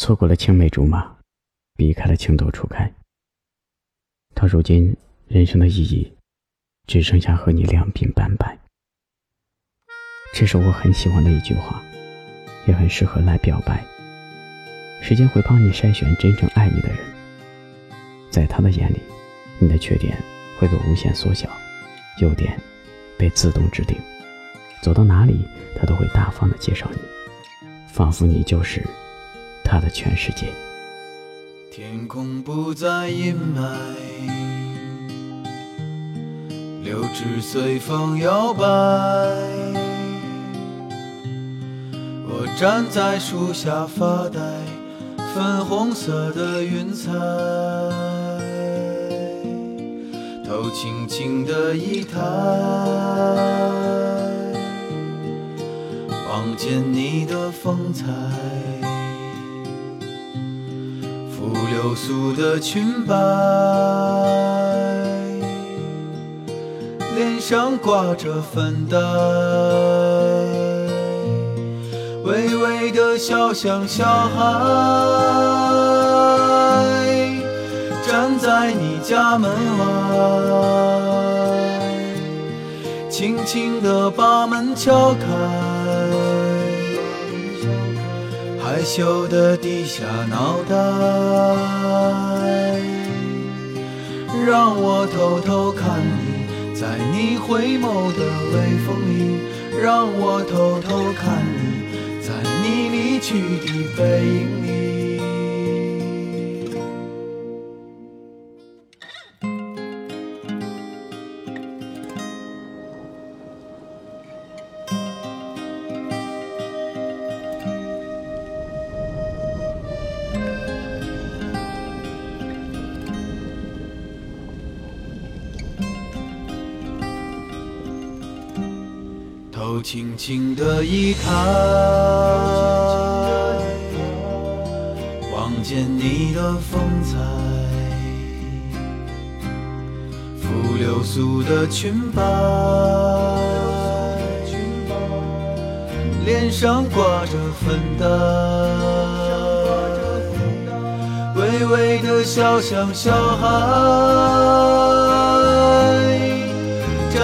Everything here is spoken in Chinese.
错过了青梅竹马，避开了情窦初开。到如今，人生的意义只剩下和你两鬓斑白。这是我很喜欢的一句话，也很适合来表白。时间会帮你筛选真正爱你的人，在他的眼里，你的缺点会被无限缩小，优点被自动指定。走到哪里，他都会大方的介绍你，仿佛你就是他的全世界。天空不再阴霾，柳枝随风摇摆。我站在树下发呆，粉红色的云彩，头轻轻的一抬，望见你的风采。拂流苏的裙摆，脸上挂着粉黛，微微的笑像小孩，站在你家门外，轻轻地把门敲开。害羞的低下脑袋，让我偷偷看你，在你回眸的微风里，让我偷偷看你，在你离去的背影里。头轻轻的一抬，望见你的风采，拂流苏的裙摆，脸上挂着粉黛，微微的笑像小孩。